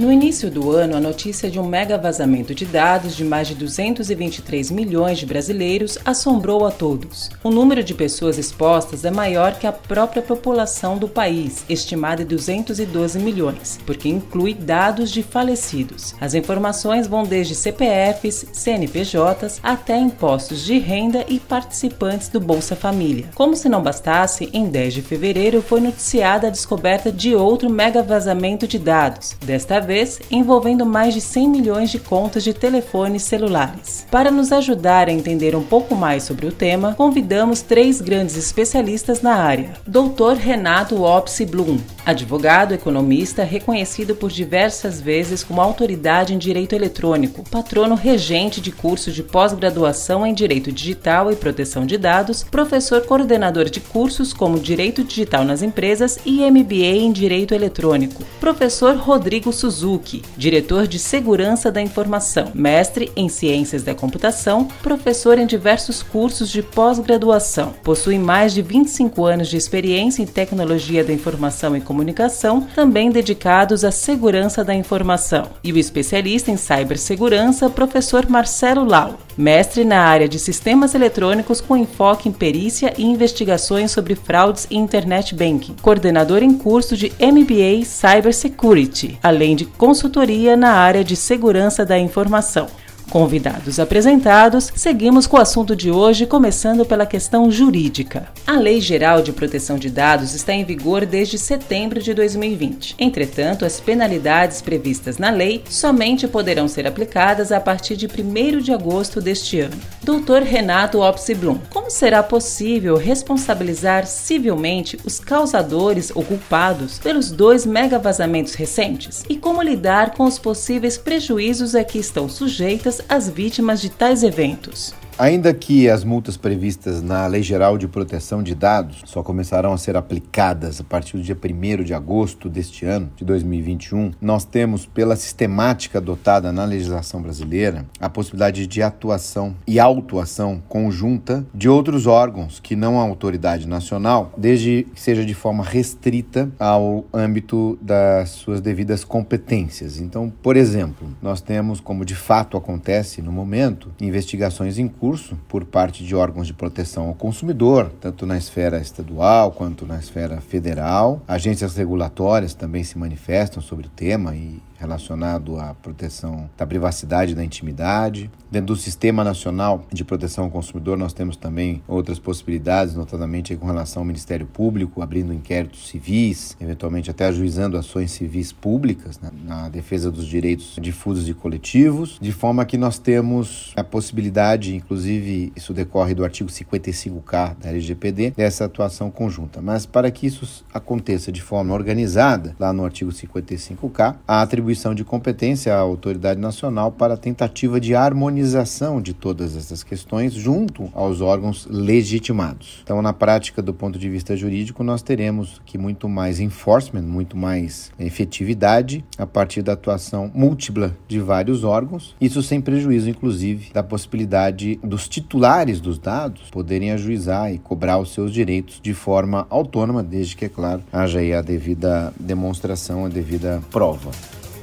No início do ano, a notícia de um mega vazamento de dados de mais de 223 milhões de brasileiros assombrou a todos. O número de pessoas expostas é maior que a própria população do país, estimada em 212 milhões, porque inclui dados de falecidos. As informações vão desde CPFs, CNPJs até impostos de renda e participantes do Bolsa Família. Como se não bastasse, em 10 de fevereiro foi noticiada a descoberta de outro mega vazamento de dados. Desta vez, vez envolvendo mais de 100 milhões de contas de telefones celulares. Para nos ajudar a entender um pouco mais sobre o tema, convidamos três grandes especialistas na área. Dr. Renato Opsi Blum, advogado economista reconhecido por diversas vezes como autoridade em direito eletrônico, patrono regente de curso de pós-graduação em direito digital e proteção de dados, professor coordenador de cursos como direito digital nas empresas e MBA em direito eletrônico. Professor Rodrigo Suzuki Suzuki, diretor de Segurança da Informação, mestre em Ciências da Computação, professor em diversos cursos de pós-graduação. Possui mais de 25 anos de experiência em tecnologia da informação e comunicação, também dedicados à segurança da informação. E o especialista em cibersegurança, professor Marcelo Lau, mestre na área de sistemas eletrônicos com enfoque em perícia e investigações sobre fraudes e internet banking, coordenador em curso de MBA Cybersecurity, além de consultoria na área de segurança da informação. Convidados apresentados, seguimos com o assunto de hoje, começando pela questão jurídica. A Lei Geral de Proteção de Dados está em vigor desde setembro de 2020. Entretanto, as penalidades previstas na lei somente poderão ser aplicadas a partir de 1 de agosto deste ano. Dr. Renato Opsiblum, como será possível responsabilizar civilmente os causadores ou culpados pelos dois mega vazamentos recentes? E como lidar com os possíveis prejuízos a que estão sujeitas as vítimas de tais eventos. Ainda que as multas previstas na Lei Geral de Proteção de Dados só começarão a ser aplicadas a partir do dia 1 de agosto deste ano, de 2021, nós temos, pela sistemática adotada na legislação brasileira, a possibilidade de atuação e autuação conjunta de outros órgãos que não a autoridade nacional, desde que seja de forma restrita ao âmbito das suas devidas competências. Então, por exemplo, nós temos, como de fato acontece no momento, investigações em curso por parte de órgãos de proteção ao consumidor, tanto na esfera estadual quanto na esfera federal. Agências regulatórias também se manifestam sobre o tema e relacionado à proteção da privacidade da intimidade. Dentro do Sistema Nacional de Proteção ao Consumidor, nós temos também outras possibilidades, notadamente com relação ao Ministério Público, abrindo inquéritos civis, eventualmente até ajuizando ações civis públicas né, na defesa dos direitos difusos e coletivos, de forma que nós temos a possibilidade, inclusive isso decorre do artigo 55K da LGPD, dessa atuação conjunta. Mas para que isso aconteça de forma organizada, lá no artigo 55K, a atribuição atribuição de competência à autoridade nacional para a tentativa de harmonização de todas essas questões junto aos órgãos legitimados. Então, na prática, do ponto de vista jurídico, nós teremos que muito mais enforcement, muito mais efetividade a partir da atuação múltipla de vários órgãos, isso sem prejuízo, inclusive, da possibilidade dos titulares dos dados poderem ajuizar e cobrar os seus direitos de forma autônoma, desde que, é claro, haja aí a devida demonstração, a devida prova.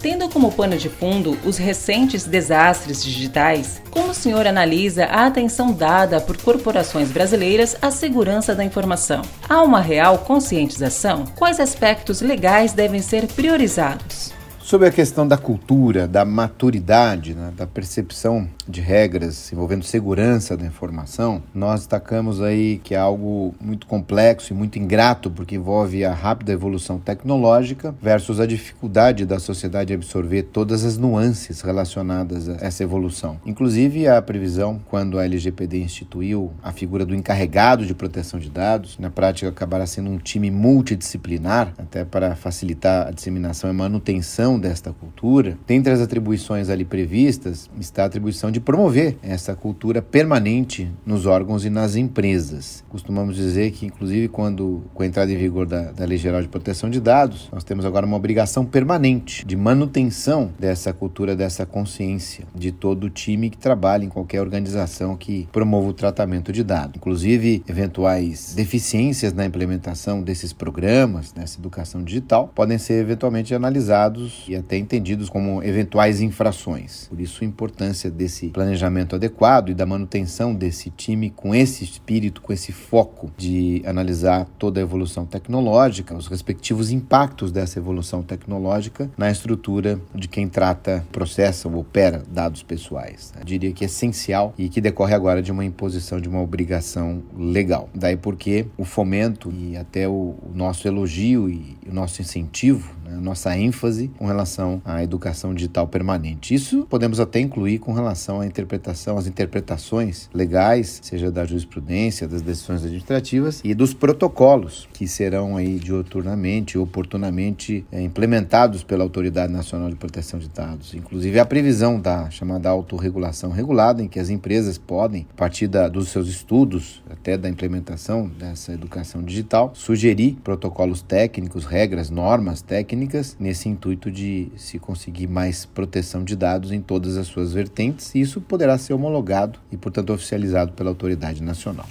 Tendo como pano de fundo os recentes desastres digitais, como o senhor analisa a atenção dada por corporações brasileiras à segurança da informação? Há uma real conscientização? Quais aspectos legais devem ser priorizados? Sobre a questão da cultura, da maturidade, né, da percepção de regras envolvendo segurança da informação, nós destacamos aí que é algo muito complexo e muito ingrato, porque envolve a rápida evolução tecnológica versus a dificuldade da sociedade absorver todas as nuances relacionadas a essa evolução. Inclusive, a previsão, quando a LGPD instituiu a figura do encarregado de proteção de dados, na prática acabará sendo um time multidisciplinar, até para facilitar a disseminação e manutenção desta cultura, dentre as atribuições ali previstas está a atribuição de promover essa cultura permanente nos órgãos e nas empresas. Costumamos dizer que, inclusive, quando com a entrada em vigor da, da Lei Geral de Proteção de Dados, nós temos agora uma obrigação permanente de manutenção dessa cultura, dessa consciência de todo o time que trabalha em qualquer organização que promova o tratamento de dados. Inclusive, eventuais deficiências na implementação desses programas, nessa educação digital, podem ser eventualmente analisados e até entendidos como eventuais infrações. Por isso, a importância desse planejamento adequado e da manutenção desse time com esse espírito, com esse foco de analisar toda a evolução tecnológica, os respectivos impactos dessa evolução tecnológica na estrutura de quem trata, processa ou opera dados pessoais. Eu diria que é essencial e que decorre agora de uma imposição de uma obrigação legal. Daí porque o fomento e até o, nosso elogio e o nosso incentivo né, nossa ênfase com relação à educação digital permanente. Isso podemos até incluir com relação à interpretação, às interpretações legais, seja da jurisprudência, das decisões administrativas e dos protocolos que serão aí dioturnamente, oportunamente é, implementados pela Autoridade Nacional de Proteção de Dados. Inclusive a previsão da chamada autorregulação regulada, em que as empresas podem, a partir da, dos seus estudos, até da implementação dessa educação digital, sugerir protocolos técnicos, regras, normas técnicas técnicas nesse intuito de se conseguir mais proteção de dados em todas as suas vertentes, e isso poderá ser homologado e, portanto, oficializado pela autoridade nacional.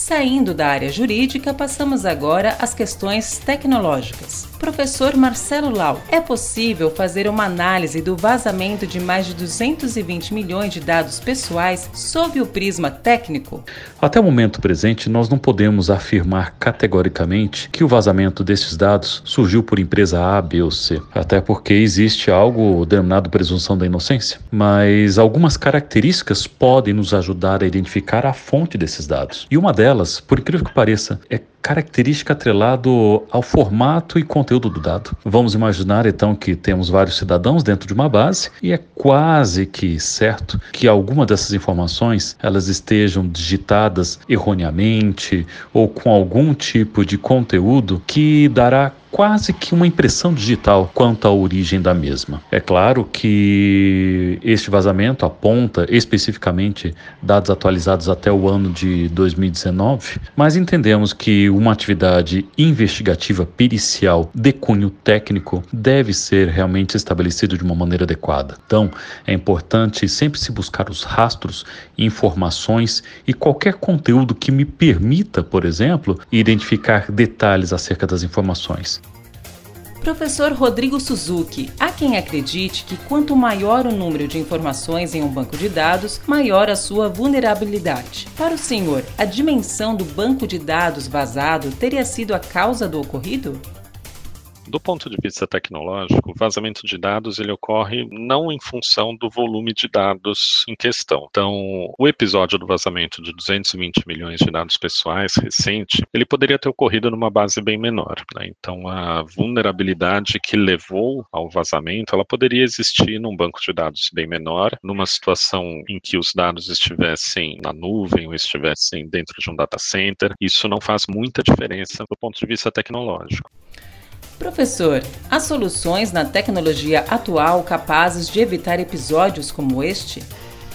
Saindo da área jurídica, passamos agora às questões tecnológicas. Professor Marcelo Lau, é possível fazer uma análise do vazamento de mais de 220 milhões de dados pessoais sob o prisma técnico? Até o momento presente, nós não podemos afirmar categoricamente que o vazamento desses dados surgiu por empresa A, B ou C, até porque existe algo denominado presunção da inocência. Mas algumas características podem nos ajudar a identificar a fonte desses dados. E uma delas, por incrível que pareça, é característica atrelado ao formato e conteúdo do dado. Vamos imaginar então que temos vários cidadãos dentro de uma base e é quase que certo que alguma dessas informações elas estejam digitadas erroneamente ou com algum tipo de conteúdo que dará quase que uma impressão digital quanto à origem da mesma. É claro que este vazamento aponta especificamente dados atualizados até o ano de 2019, mas entendemos que uma atividade investigativa pericial de cunho técnico deve ser realmente estabelecida de uma maneira adequada. Então, é importante sempre se buscar os rastros, informações e qualquer conteúdo que me permita, por exemplo, identificar detalhes acerca das informações. Professor Rodrigo Suzuki, há quem acredite que quanto maior o número de informações em um banco de dados, maior a sua vulnerabilidade. Para o senhor, a dimensão do banco de dados vazado teria sido a causa do ocorrido? Do ponto de vista tecnológico, o vazamento de dados ele ocorre não em função do volume de dados em questão. Então, o episódio do vazamento de 220 milhões de dados pessoais recente, ele poderia ter ocorrido numa base bem menor. Né? Então, a vulnerabilidade que levou ao vazamento, ela poderia existir num banco de dados bem menor, numa situação em que os dados estivessem na nuvem ou estivessem dentro de um data center. Isso não faz muita diferença do ponto de vista tecnológico. Professor, há soluções na tecnologia atual capazes de evitar episódios como este?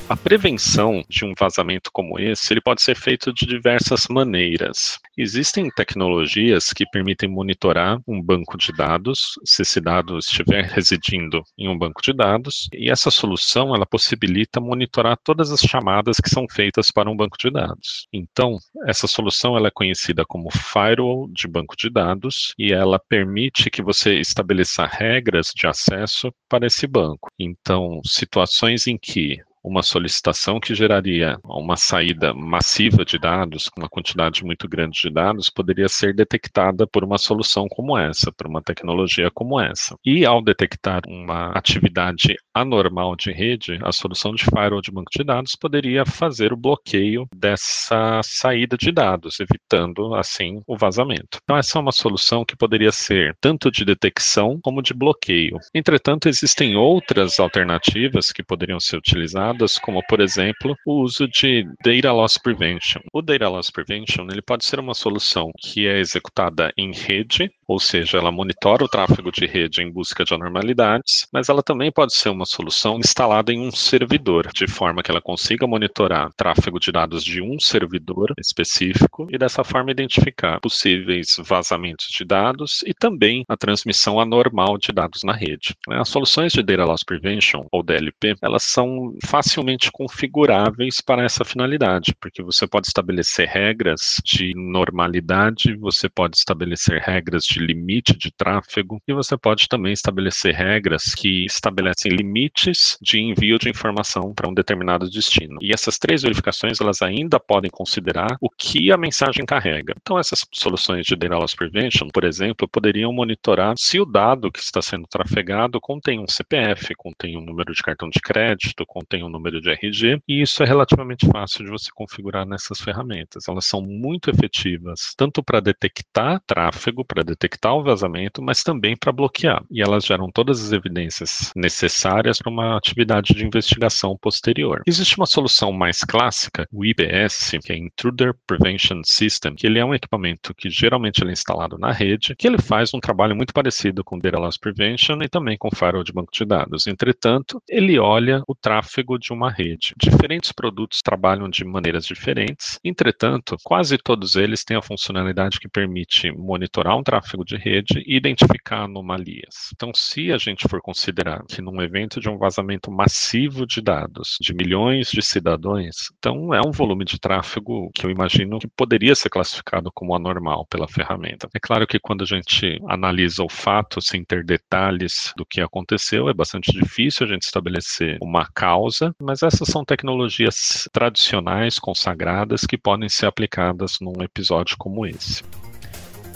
A prevenção de um vazamento como esse, ele pode ser feito de diversas maneiras. Existem tecnologias que permitem monitorar um banco de dados, se esse dado estiver residindo em um banco de dados, e essa solução ela possibilita monitorar todas as chamadas que são feitas para um banco de dados. Então, essa solução ela é conhecida como firewall de banco de dados e ela permite que você estabeleça regras de acesso para esse banco. Então, situações em que uma solicitação que geraria uma saída massiva de dados, uma quantidade muito grande de dados, poderia ser detectada por uma solução como essa, por uma tecnologia como essa. E ao detectar uma atividade anormal de rede, a solução de firewall de banco de dados poderia fazer o bloqueio dessa saída de dados, evitando assim o vazamento. Então essa é uma solução que poderia ser tanto de detecção como de bloqueio. Entretanto, existem outras alternativas que poderiam ser utilizadas como por exemplo o uso de Data Loss Prevention. O Data Loss Prevention ele pode ser uma solução que é executada em rede ou seja, ela monitora o tráfego de rede em busca de anormalidades, mas ela também pode ser uma solução instalada em um servidor, de forma que ela consiga monitorar tráfego de dados de um servidor específico e dessa forma identificar possíveis vazamentos de dados e também a transmissão anormal de dados na rede. As soluções de Data Loss Prevention, ou DLP, elas são facilmente configuráveis para essa finalidade, porque você pode estabelecer regras de normalidade, você pode estabelecer regras de limite de tráfego e você pode também estabelecer regras que estabelecem limites de envio de informação para um determinado destino. E essas três verificações, elas ainda podem considerar o que a mensagem carrega. Então, essas soluções de Data Loss Prevention, por exemplo, poderiam monitorar se o dado que está sendo trafegado contém um CPF, contém um número de cartão de crédito, contém um número de RG, e isso é relativamente fácil de você configurar nessas ferramentas. Elas são muito efetivas, tanto para detectar tráfego, para detectar o vazamento, mas também para bloquear. E elas geram todas as evidências necessárias para uma atividade de investigação posterior. Existe uma solução mais clássica, o IPS, que é Intruder Prevention System, que ele é um equipamento que geralmente é instalado na rede, que ele faz um trabalho muito parecido com Data Loss Prevention e também com Firewall de banco de dados. Entretanto, ele olha o tráfego de uma rede. Diferentes produtos trabalham de maneiras diferentes, entretanto, quase todos eles têm a funcionalidade que permite monitorar um tráfego de rede e identificar anomalias. Então, se a gente for considerar que num evento de um vazamento massivo de dados de milhões de cidadãos, então é um volume de tráfego que eu imagino que poderia ser classificado como anormal pela ferramenta. É claro que quando a gente analisa o fato sem ter detalhes do que aconteceu, é bastante difícil a gente estabelecer uma causa, mas essas são tecnologias tradicionais, consagradas, que podem ser aplicadas num episódio como esse.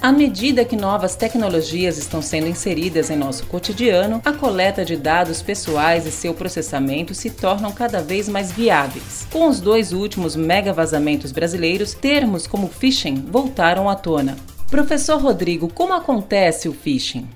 À medida que novas tecnologias estão sendo inseridas em nosso cotidiano, a coleta de dados pessoais e seu processamento se tornam cada vez mais viáveis. Com os dois últimos mega vazamentos brasileiros, termos como phishing voltaram à tona. Professor Rodrigo, como acontece o phishing?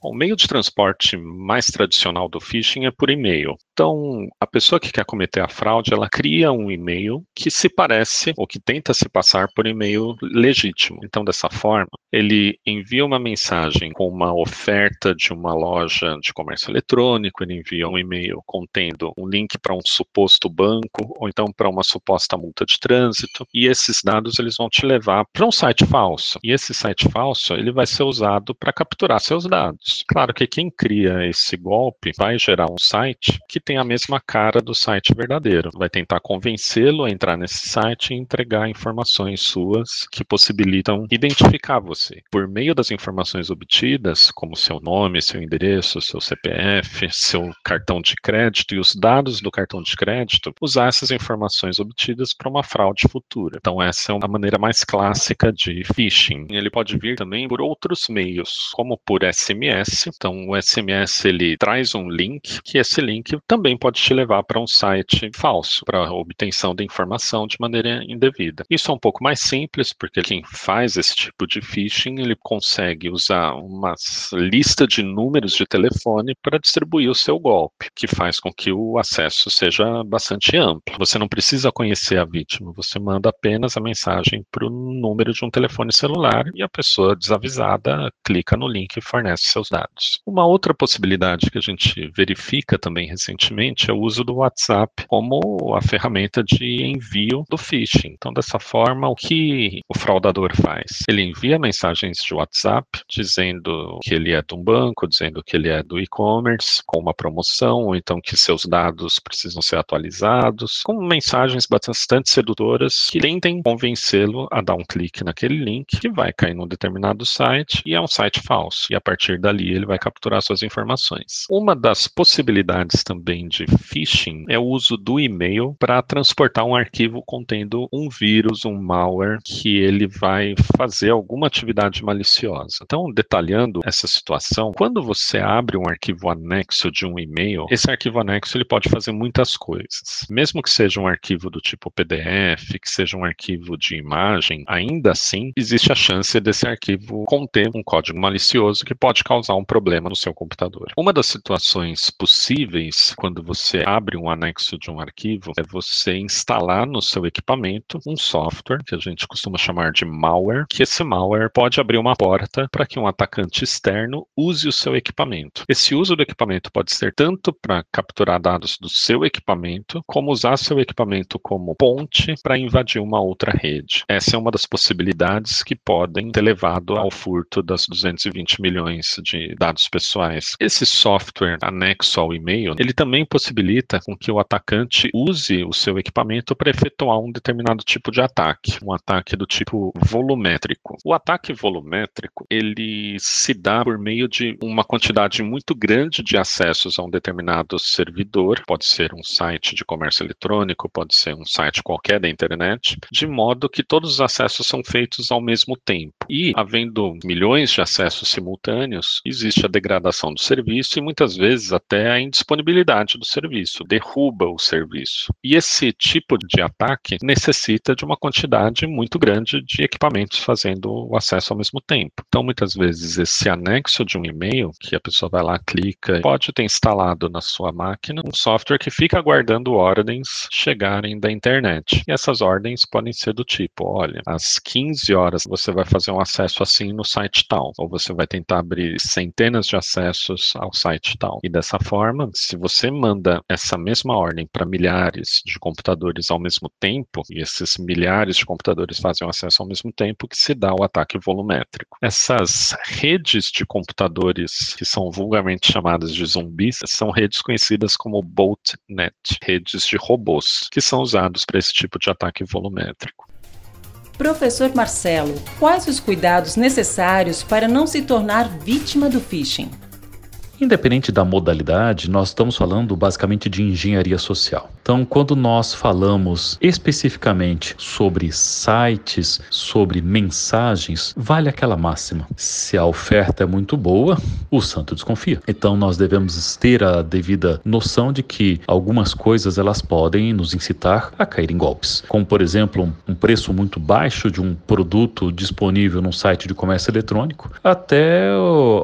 O meio de transporte mais tradicional do phishing é por e-mail. Então, a pessoa que quer cometer a fraude, ela cria um e-mail que se parece ou que tenta se passar por e-mail legítimo. Então, dessa forma, ele envia uma mensagem com uma oferta de uma loja de comércio eletrônico, ele envia um e-mail contendo um link para um suposto banco ou então para uma suposta multa de trânsito, e esses dados eles vão te levar para um site falso. E esse site falso, ele vai ser usado para capturar seus dados. Claro que quem cria esse golpe vai gerar um site que tem a mesma cara do site verdadeiro. Vai tentar convencê-lo a entrar nesse site e entregar informações suas que possibilitam identificar você. Por meio das informações obtidas, como seu nome, seu endereço, seu CPF, seu cartão de crédito e os dados do cartão de crédito, usar essas informações obtidas para uma fraude futura. Então, essa é a maneira mais clássica de phishing. Ele pode vir também por outros meios, como por SMS. Então, o SMS ele traz um link, que esse link também pode te levar para um site falso, para obtenção de informação de maneira indevida. Isso é um pouco mais simples, porque quem faz esse tipo de phishing, ele consegue usar uma lista de números de telefone para distribuir o seu golpe, que faz com que o acesso seja bastante amplo. Você não precisa conhecer a vítima, você manda apenas a mensagem para o número de um telefone celular e a pessoa desavisada clica no link e fornece seus dados. Uma outra possibilidade que a gente verifica também recentemente é o uso do WhatsApp como a ferramenta de envio do phishing. Então, dessa forma, o que o fraudador faz? Ele envia mensagens de WhatsApp dizendo que ele é de um banco, dizendo que ele é do e-commerce, com uma promoção, ou então que seus dados precisam ser atualizados, com mensagens bastante sedutoras que tentem convencê-lo a dar um clique naquele link que vai cair num determinado site e é um site falso. E a partir dali ele vai capturar suas informações. Uma das possibilidades também de phishing é o uso do e-mail para transportar um arquivo contendo um vírus, um malware, que ele vai fazer alguma atividade maliciosa. Então, detalhando essa situação, quando você abre um arquivo anexo de um e-mail, esse arquivo anexo ele pode fazer muitas coisas. Mesmo que seja um arquivo do tipo PDF, que seja um arquivo de imagem, ainda assim existe a chance desse arquivo conter um código malicioso que pode causar causar um problema no seu computador. Uma das situações possíveis quando você abre um anexo de um arquivo é você instalar no seu equipamento um software que a gente costuma chamar de malware, que esse malware pode abrir uma porta para que um atacante externo use o seu equipamento. Esse uso do equipamento pode ser tanto para capturar dados do seu equipamento, como usar seu equipamento como ponte para invadir uma outra rede. Essa é uma das possibilidades que podem ter levado ao furto das 220 milhões de dados pessoais. Esse software anexo ao e-mail, ele também possibilita com que o atacante use o seu equipamento para efetuar um determinado tipo de ataque, um ataque do tipo volumétrico. O ataque volumétrico, ele se dá por meio de uma quantidade muito grande de acessos a um determinado servidor, pode ser um site de comércio eletrônico, pode ser um site qualquer da internet, de modo que todos os acessos são feitos ao mesmo tempo. E, havendo milhões de acessos simultâneos, existe a degradação do serviço e muitas vezes até a indisponibilidade do serviço, derruba o serviço. E esse tipo de ataque necessita de uma quantidade muito grande de equipamentos fazendo o acesso ao mesmo tempo. Então, muitas vezes, esse anexo de um e-mail, que a pessoa vai lá, clica, pode ter instalado na sua máquina um software que fica aguardando ordens chegarem da internet. E essas ordens podem ser do tipo: olha, às 15 horas você vai fazer um acesso assim no site tal, ou você vai tentar abrir centenas de acessos ao site tal. E dessa forma, se você manda essa mesma ordem para milhares de computadores ao mesmo tempo, e esses milhares de computadores fazem o acesso ao mesmo tempo, que se dá o ataque volumétrico. Essas redes de computadores, que são vulgarmente chamadas de zumbis, são redes conhecidas como botnet, redes de robôs, que são usados para esse tipo de ataque volumétrico. Professor Marcelo, quais os cuidados necessários para não se tornar vítima do phishing? Independente da modalidade, nós estamos falando basicamente de engenharia social. Então, quando nós falamos especificamente sobre sites, sobre mensagens, vale aquela máxima: se a oferta é muito boa, o santo desconfia. Então, nós devemos ter a devida noção de que algumas coisas elas podem nos incitar a cair em golpes, como por exemplo um preço muito baixo de um produto disponível num site de comércio eletrônico, até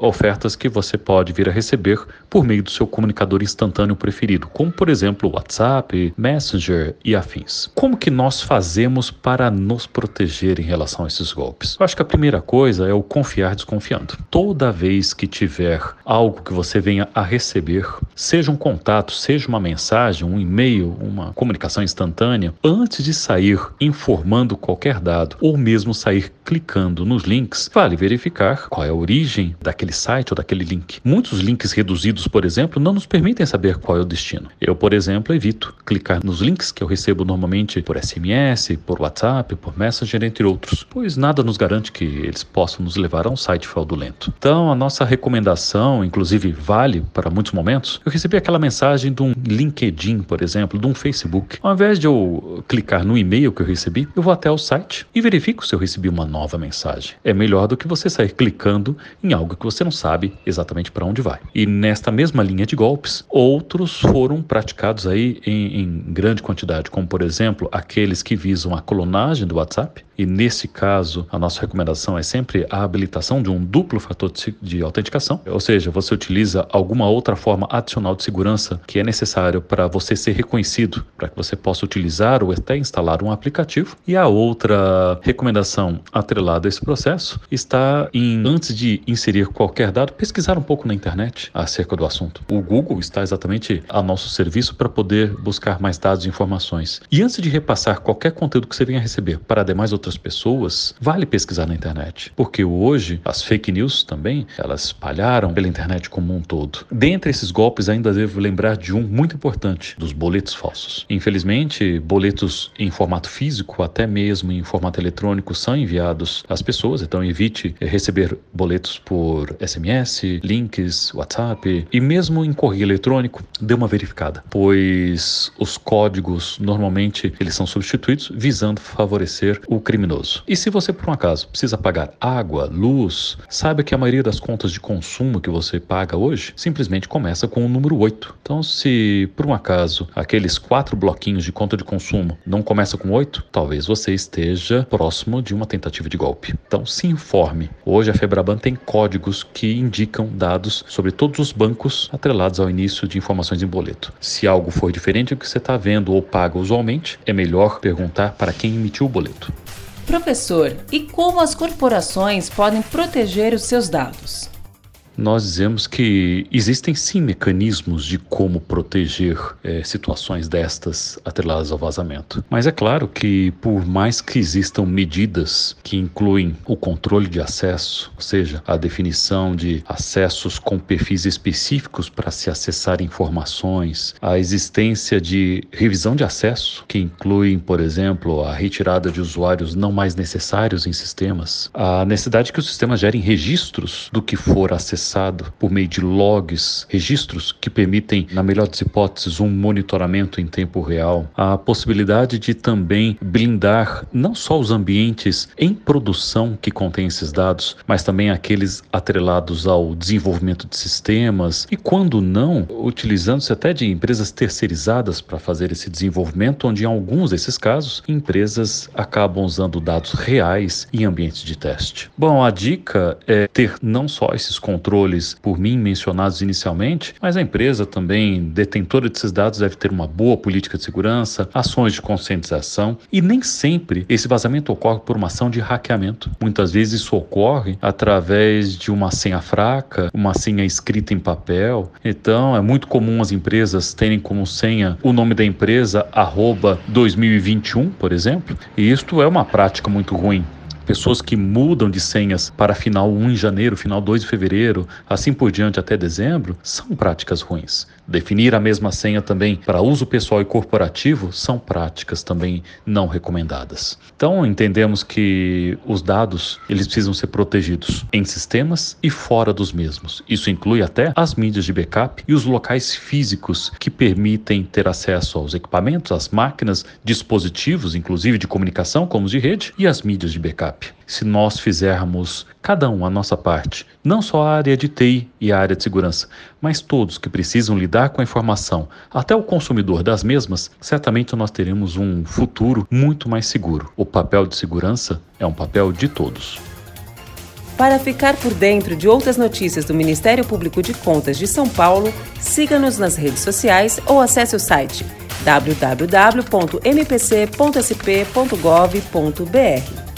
ofertas que você pode vir a receber receber por meio do seu comunicador instantâneo preferido, como por exemplo WhatsApp, Messenger e afins. Como que nós fazemos para nos proteger em relação a esses golpes? Eu acho que a primeira coisa é o confiar desconfiando. Toda vez que tiver algo que você venha a receber, seja um contato, seja uma mensagem, um e-mail, uma comunicação instantânea, antes de sair informando qualquer dado ou mesmo sair clicando nos links, vale verificar qual é a origem daquele site ou daquele link. Muitos links links reduzidos, por exemplo, não nos permitem saber qual é o destino. Eu, por exemplo, evito clicar nos links que eu recebo normalmente por SMS, por WhatsApp, por Messenger, entre outros, pois nada nos garante que eles possam nos levar a um site fraudulento. Então, a nossa recomendação, inclusive, vale para muitos momentos. Eu recebi aquela mensagem de um LinkedIn, por exemplo, de um Facebook. Ao invés de eu clicar no e-mail que eu recebi, eu vou até o site e verifico se eu recebi uma nova mensagem. É melhor do que você sair clicando em algo que você não sabe exatamente para onde vai. E nesta mesma linha de golpes, outros foram praticados aí em, em grande quantidade, como por exemplo aqueles que visam a clonagem do WhatsApp, e nesse caso, a nossa recomendação é sempre a habilitação de um duplo fator de autenticação, ou seja, você utiliza alguma outra forma adicional de segurança que é necessário para você ser reconhecido, para que você possa utilizar ou até instalar um aplicativo. E a outra recomendação atrelada a esse processo está em, antes de inserir qualquer dado, pesquisar um pouco na internet acerca do assunto. O Google está exatamente a nosso serviço para poder buscar mais dados e informações. E antes de repassar qualquer conteúdo que você venha receber para demais pessoas, vale pesquisar na internet, porque hoje as fake news também, elas espalharam pela internet como um todo. Dentre esses golpes, ainda devo lembrar de um muito importante, dos boletos falsos. Infelizmente, boletos em formato físico, até mesmo em formato eletrônico, são enviados às pessoas, então evite receber boletos por SMS, links, WhatsApp e mesmo em correio eletrônico, dê uma verificada, pois os códigos normalmente eles são substituídos visando favorecer o criminoso. E se você por um acaso precisa pagar água, luz, saiba que a maioria das contas de consumo que você paga hoje simplesmente começa com o número 8. Então, se por um acaso aqueles quatro bloquinhos de conta de consumo não começa com 8, talvez você esteja próximo de uma tentativa de golpe. Então, se informe. Hoje a Febraban tem códigos que indicam dados sobre todos os bancos atrelados ao início de informações em boleto. Se algo for diferente do que você está vendo ou paga usualmente, é melhor perguntar para quem emitiu o boleto. Professor, e como as corporações podem proteger os seus dados? Nós dizemos que existem sim mecanismos de como proteger é, situações destas atreladas ao vazamento. Mas é claro que, por mais que existam medidas que incluem o controle de acesso, ou seja, a definição de acessos com perfis específicos para se acessar informações, a existência de revisão de acesso, que incluem, por exemplo, a retirada de usuários não mais necessários em sistemas, a necessidade que os sistemas gerem registros do que for acessado acessado por meio de logs, registros que permitem, na melhor das hipóteses, um monitoramento em tempo real. A possibilidade de também blindar não só os ambientes em produção que contêm esses dados, mas também aqueles atrelados ao desenvolvimento de sistemas e, quando não, utilizando-se até de empresas terceirizadas para fazer esse desenvolvimento, onde em alguns desses casos, empresas acabam usando dados reais em ambientes de teste. Bom, a dica é ter não só esses controles controles por mim mencionados inicialmente, mas a empresa também, detentora desses dados, deve ter uma boa política de segurança, ações de conscientização e nem sempre esse vazamento ocorre por uma ação de hackeamento. Muitas vezes isso ocorre através de uma senha fraca, uma senha escrita em papel. Então é muito comum as empresas terem como senha o nome da empresa arroba 2021, por exemplo, e isto é uma prática muito ruim pessoas que mudam de senhas para final 1 em janeiro, final 2 de fevereiro, assim por diante até dezembro, são práticas ruins. Definir a mesma senha também para uso pessoal e corporativo são práticas também não recomendadas. Então, entendemos que os dados, eles precisam ser protegidos em sistemas e fora dos mesmos. Isso inclui até as mídias de backup e os locais físicos que permitem ter acesso aos equipamentos, às máquinas, dispositivos, inclusive de comunicação, como os de rede, e as mídias de backup. Se nós fizermos cada um a nossa parte, não só a área de TI e a área de segurança, mas todos que precisam lidar com a informação, até o consumidor das mesmas, certamente nós teremos um futuro muito mais seguro. O papel de segurança é um papel de todos. Para ficar por dentro de outras notícias do Ministério Público de Contas de São Paulo, siga-nos nas redes sociais ou acesse o site www.mpc.sp.gov.br.